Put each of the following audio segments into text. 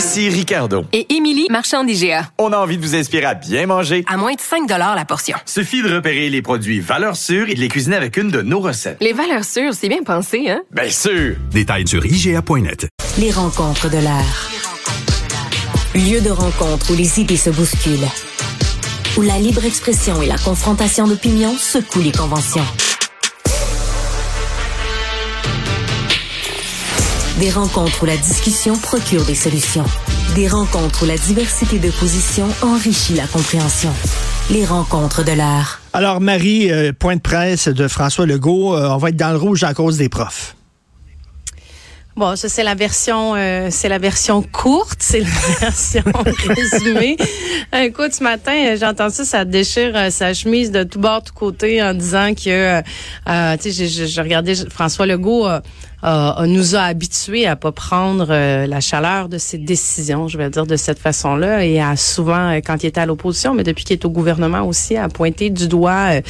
Ici Ricardo. Et Émilie, marchand d'IGA. On a envie de vous inspirer à bien manger. À moins de 5 la portion. Suffit de repérer les produits valeurs sûres et de les cuisiner avec une de nos recettes. Les valeurs sûres, c'est bien pensé, hein? Bien sûr! Détails sur IGA.net. Les rencontres de l'art. Lieu de rencontre où les idées se bousculent. Où la libre expression et la confrontation d'opinions secouent les conventions. Des rencontres où la discussion procure des solutions. Des rencontres où la diversité de positions enrichit la compréhension. Les rencontres de l'art. Alors, Marie, euh, point de presse de François Legault, euh, on va être dans le rouge à cause des profs. Bon, ça c'est la version, euh, c'est la version courte, c'est la version résumée. Écoute, ce matin, j'ai entendu ça, ça déchire euh, sa chemise de tout bord, tout côté, en disant que, euh, tu sais, je regardais François Legault euh, nous a habitués à pas prendre euh, la chaleur de ses décisions, je vais dire de cette façon-là, et à souvent, euh, quand il était à l'opposition, mais depuis qu'il est au gouvernement aussi, à pointer du doigt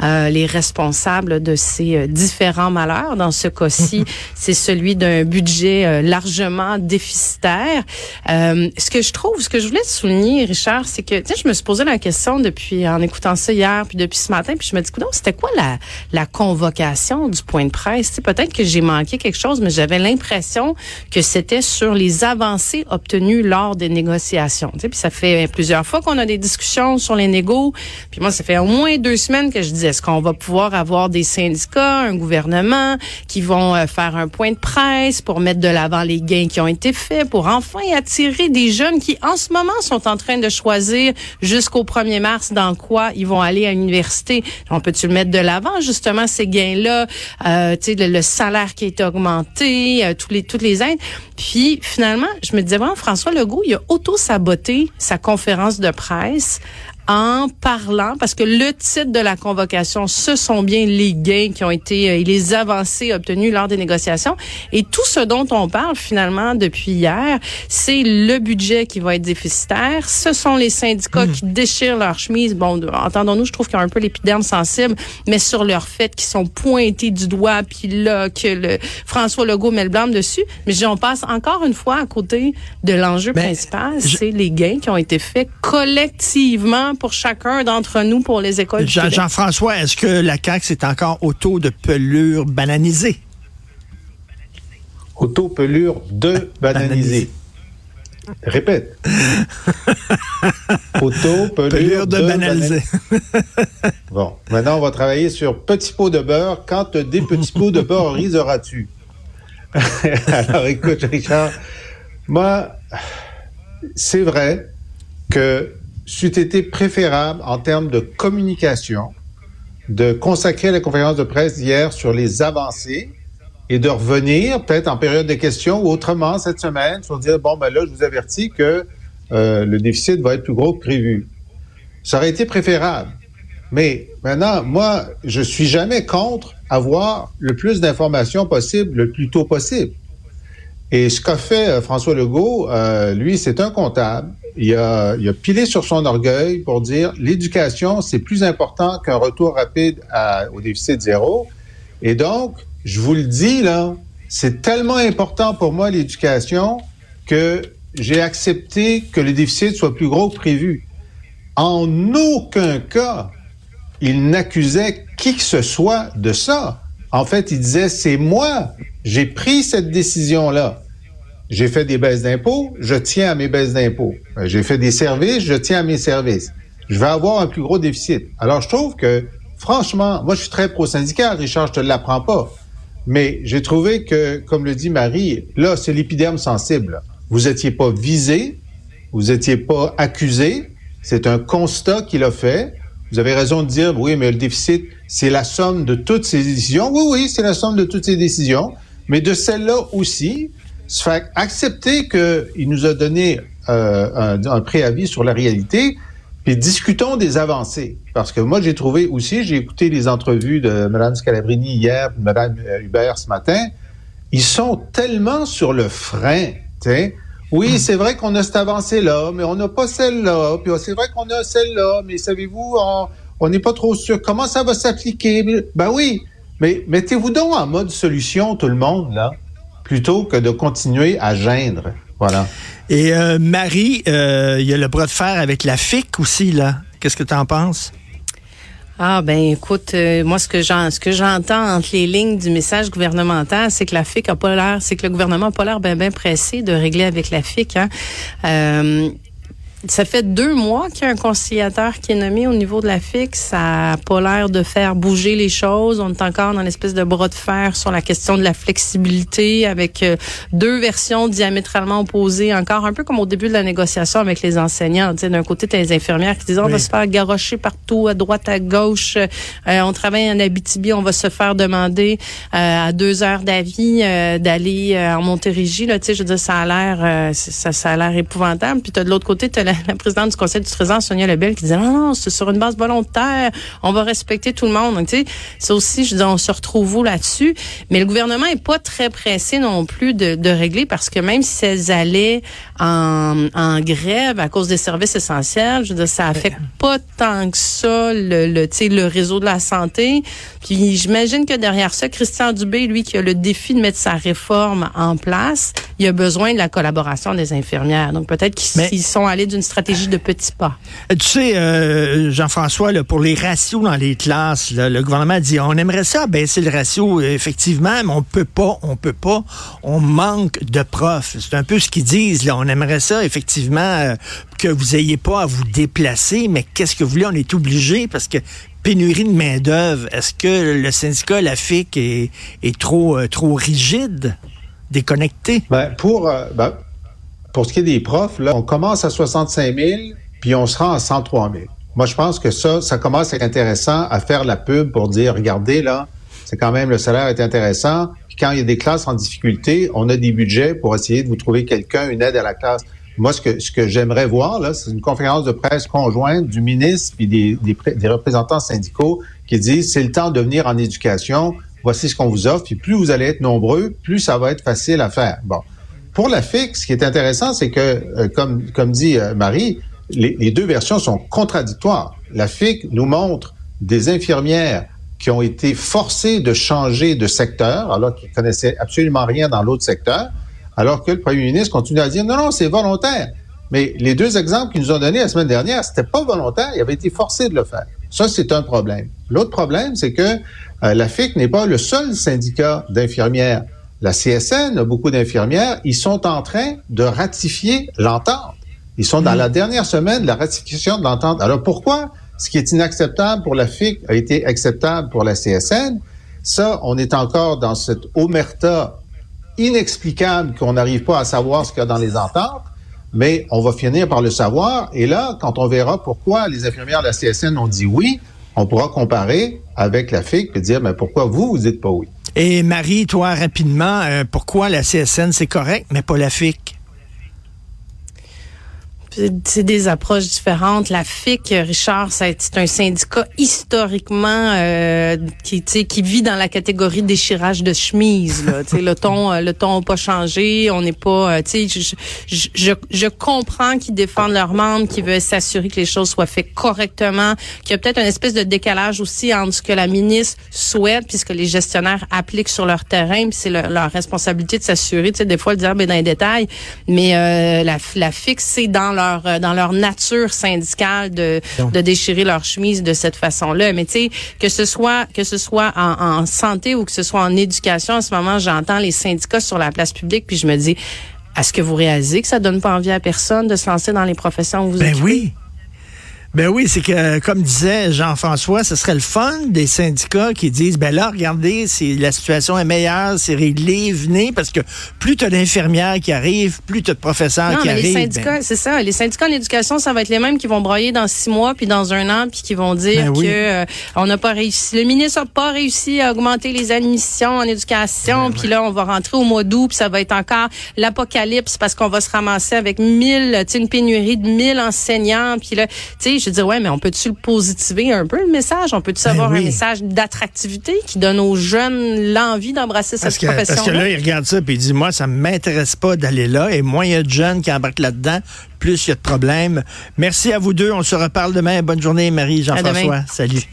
les responsables de ces différents malheurs. Dans ce cas-ci, c'est celui d'un budget largement déficitaire. ce que je trouve, ce que je voulais souligner, Richard, c'est que, tu sais, je me suis posé la question depuis, en écoutant ça hier, puis depuis ce matin, puis je me dis, c'était quoi la, la convocation du point de presse? Peut-être que j'ai manqué quelque chose, mais j'avais l'impression que c'était sur les avancées obtenues lors des négociations. Tu sais, puis ça fait plusieurs fois qu'on a des discussions sur les négos. Puis moi, ça fait au moins deux semaines que je dis est-ce qu'on va pouvoir avoir des syndicats, un gouvernement qui vont euh, faire un point de presse pour mettre de l'avant les gains qui ont été faits, pour enfin attirer des jeunes qui, en ce moment, sont en train de choisir jusqu'au 1er mars dans quoi ils vont aller à l'université? On peut-tu mettre de l'avant, justement, ces gains-là, euh, tu sais, le salaire qui est augmenter, euh, tous les, toutes les aides. Puis finalement, je me disais, vraiment, François Legault, il a auto-saboté sa conférence de presse en parlant, parce que le titre de la convocation, ce sont bien les gains qui ont été et euh, les avancées obtenues lors des négociations. Et tout ce dont on parle finalement depuis hier, c'est le budget qui va être déficitaire. Ce sont les syndicats mmh. qui déchirent leur chemise. Bon, entendons-nous, je trouve qu'ils ont un peu l'épiderme sensible, mais sur leur fait qui sont pointés du doigt, puis là, que le François Legault met le blâme dessus. Mais on passe encore une fois à côté de l'enjeu ben, principal, c'est les gains qui ont été faits collectivement pour chacun d'entre nous pour les écoles. Jean-François, est-ce que la CAQ, c'est encore au taux de pelure bananisée? Au pelure de bananisée. Répète. Auto, pelure, de, bananisée. bon, maintenant, on va travailler sur petit pot de beurre. Quand des petits pots de beurre riseras-tu? Alors, écoute, Richard, moi, c'est vrai que c'eût été préférable en termes de communication de consacrer la conférence de presse d'hier sur les avancées et de revenir peut-être en période de questions ou autrement cette semaine sur dire bon ben là je vous avertis que euh, le déficit va être plus gros que prévu. Ça aurait été préférable. Mais maintenant, moi, je suis jamais contre avoir le plus d'informations possible le plus tôt possible. Et ce qu'a fait euh, François Legault, euh, lui, c'est un comptable il a, il a pilé sur son orgueil pour dire l'éducation, c'est plus important qu'un retour rapide au déficit zéro. Et donc, je vous le dis, là, c'est tellement important pour moi, l'éducation, que j'ai accepté que le déficit soit plus gros que prévu. En aucun cas, il n'accusait qui que ce soit de ça. En fait, il disait, c'est moi, j'ai pris cette décision-là. J'ai fait des baisses d'impôts, je tiens à mes baisses d'impôts. Euh, j'ai fait des services, je tiens à mes services. Je vais avoir un plus gros déficit. Alors, je trouve que, franchement, moi, je suis très pro-syndical, Richard, je te l'apprends pas. Mais j'ai trouvé que, comme le dit Marie, là, c'est l'épiderme sensible. Vous étiez pas visé, vous étiez pas accusé. C'est un constat qu'il a fait. Vous avez raison de dire, oui, mais le déficit, c'est la somme de toutes ces décisions. Oui, oui, c'est la somme de toutes ces décisions. Mais de celle-là aussi, Ça fait accepter qu'il nous a donné euh, un, un, préavis sur la réalité, puis discutons des avancées. Parce que moi, j'ai trouvé aussi, j'ai écouté les entrevues de Mme Scalabrini hier, de Mme Hubert ce matin, ils sont tellement sur le frein. Oui, c'est vrai qu'on a cette avancée-là, mais on n'a pas celle-là. Puis c'est vrai qu'on a celle-là, mais savez-vous, on n'est pas trop sûr. Comment ça va s'appliquer? Ben oui, mais mettez-vous donc en mode solution, tout le monde, là, plutôt que de continuer à geindre. Voilà. Et euh, Marie, euh, il y a le bras de fer avec la FIC aussi, là. Qu'est-ce que tu en penses? Ah ben écoute, euh, moi ce que j'en, ce que j'entends entre les lignes du message gouvernemental, c'est que la FIC a pas l'air, c'est que le gouvernement a pas l'air bien ben pressé de régler avec la FIC. Hein. Euh, ça fait deux mois qu'il y a un conciliateur qui est nommé au niveau de la FIC. Ça n'a pas l'air de faire bouger les choses. On est encore dans l'espèce de bras de fer sur la question de la flexibilité avec euh, deux versions diamétralement opposées, encore un peu comme au début de la négociation avec les enseignants. D'un côté, tu as les infirmières qui disent on va se faire garrocher partout, à droite, à gauche. Euh, on travaille en Abitibi, on va se faire demander euh, à deux heures d'avis d'aller en Montérégie. Là, je veux dire, ça a l'air ça, ça a l'air épouvantable. Puis tu de l'autre côté, tu la, présidente du conseil du trésor, Sonia Lebel, qui disait non, non, c'est sur une base volontaire, on va respecter tout le monde. Donc, tu sais, ça aussi, je dis, on se retrouve où là-dessus? Mais le gouvernement est pas très pressé non plus de, de régler parce que même si elles allaient en, en grève à cause des services essentiels, je veux dire, ça affecte pas tant que ça le, le, le réseau de la santé. Puis j'imagine que derrière ça, Christian Dubé, lui, qui a le défi de mettre sa réforme en place, il a besoin de la collaboration des infirmières. Donc peut-être qu'ils sont allés d'une stratégie de petits pas. Euh, tu sais, euh, Jean-François, pour les ratios dans les classes, le gouvernement dit on aimerait ça baisser le ratio, effectivement, mais on peut pas, on peut pas. On manque de profs. C'est un peu ce qu'ils disent. Là. On aimerait ça, effectivement, euh, que vous ayez pas à vous déplacer, mais qu'est-ce que vous voulez? On est obligé parce que pénurie de main-d'œuvre, est-ce que le syndicat, la FIC, est, est trop, euh, trop rigide, déconnecté? Ben, pour, ben, pour ce qui est des profs, là, on commence à 65 000, puis on se rend à 103 000. Moi, je pense que ça, ça commence à être intéressant à faire la pub pour dire, regardez, là, c'est quand même, le salaire est intéressant. Puis quand il y a des classes en difficulté, on a des budgets pour essayer de vous trouver quelqu'un, une aide à la classe. Moi, ce que, ce que j'aimerais voir, là, c'est une conférence de presse conjointe du ministre et des, des, représentants syndicaux qui disent c'est le temps de venir en éducation, voici ce qu'on vous offre, puis plus vous allez être nombreux, plus ça va être facile à faire. Bon. Pour la FIC, ce qui est intéressant, c'est que, euh, comme, dit euh, Marie, les, deux versions sont contradictoires. La FIC nous montre des infirmières qui ont été forcées de changer de secteur, alors qu'ils connaissaient absolument rien dans l'autre secteur, alors que le premier ministre continue à dire non, non, c'est volontaire. Mais les deux exemples qu'ils nous ont donnés la semaine dernière, c'était pas volontaire, il avait été forcé de le faire. Ça, c'est un problème. L'autre problème, c'est que euh, la FIC n'est pas le seul syndicat d'infirmières. La CSN a beaucoup d'infirmières. Ils sont en train de ratifier l'entente. Ils sont dans mmh. la dernière semaine de la ratification de l'entente. Alors pourquoi ce qui est inacceptable pour la FIC a été acceptable pour la CSN? Ça, on est encore dans cette omerta inexplicable qu'on n'arrive pas à savoir ce qu'il y a dans les ententes, mais on va finir par le savoir. Et là, quand on verra pourquoi les infirmières de la CSN ont dit oui, on pourra comparer avec la FIC et dire, mais pourquoi vous, vous dites pas oui? Et Marie, toi, rapidement, euh, pourquoi la CSN, c'est correct, mais pas la FIC? C'est des approches différentes. La FIC, Richard, c'est un syndicat historiquement euh, qui, qui vit dans la catégorie déchirage de chemise. Là. le ton, euh, le ton n'a pas changé. On n'est pas. Euh, je, je, je, je comprends qu'ils défendent leurs membres, qu'ils veulent s'assurer que les choses soient faites correctement, qu'il y a peut-être une espèce de décalage aussi entre ce que la ministre souhaite puisque les gestionnaires appliquent sur leur terrain. Puis c'est leur responsabilité de s'assurer. Des fois, le dire ben, dans les détails, mais euh, la, la FIC, c'est dans leur euh, dans leur nature syndicale de, de déchirer leur chemise de cette façon-là. Mais tu sais que ce soit que ce soit en, en, santé ou que ce soit en éducation, en ce moment, j'entends les syndicats sur la place publique, puis je me dis, est-ce que vous réalisez que ça donne pas envie à personne de se lancer dans les professions où vous ben oui. Ben oui, c'est que, comme disait Jean-François, ce serait le fun des syndicats qui disent, ben là, regardez, c'est la situation est meilleure, c'est réglé, venez, parce que plus tu as d'infirmières qui arrivent, plus tu as de professeurs non, qui mais arrivent. les syndicats, ben- c'est ça. Les syndicats en éducation, ça va être les mêmes qui vont broyer dans six mois, puis dans un an, puis qui vont dire Ben oui. que euh, on n'a pas réussi. Le ministre n'a pas réussi à augmenter les admissions en éducation, Ben puis là, on va rentrer au mois d'août, puis ça va être encore l'apocalypse parce qu'on va se ramasser avec mille, tu sais, une pénurie de mille enseignants, puis là, tu sais, je veux dire, ouais, mais on peut-tu le positiver un peu le message? On peut-tu Ben avoir oui. un message d'attractivité qui donne aux jeunes l'envie d'embrasser cette Parce que, parce profession que là, il regarde ça puis il dit, moi, ça m'intéresse pas d'aller là. Et moins il y a de jeunes qui embarquent là-dedans, plus il y a de problèmes. Merci à vous deux. On se reparle demain. Bonne journée, Marie, Jean-François. Salut.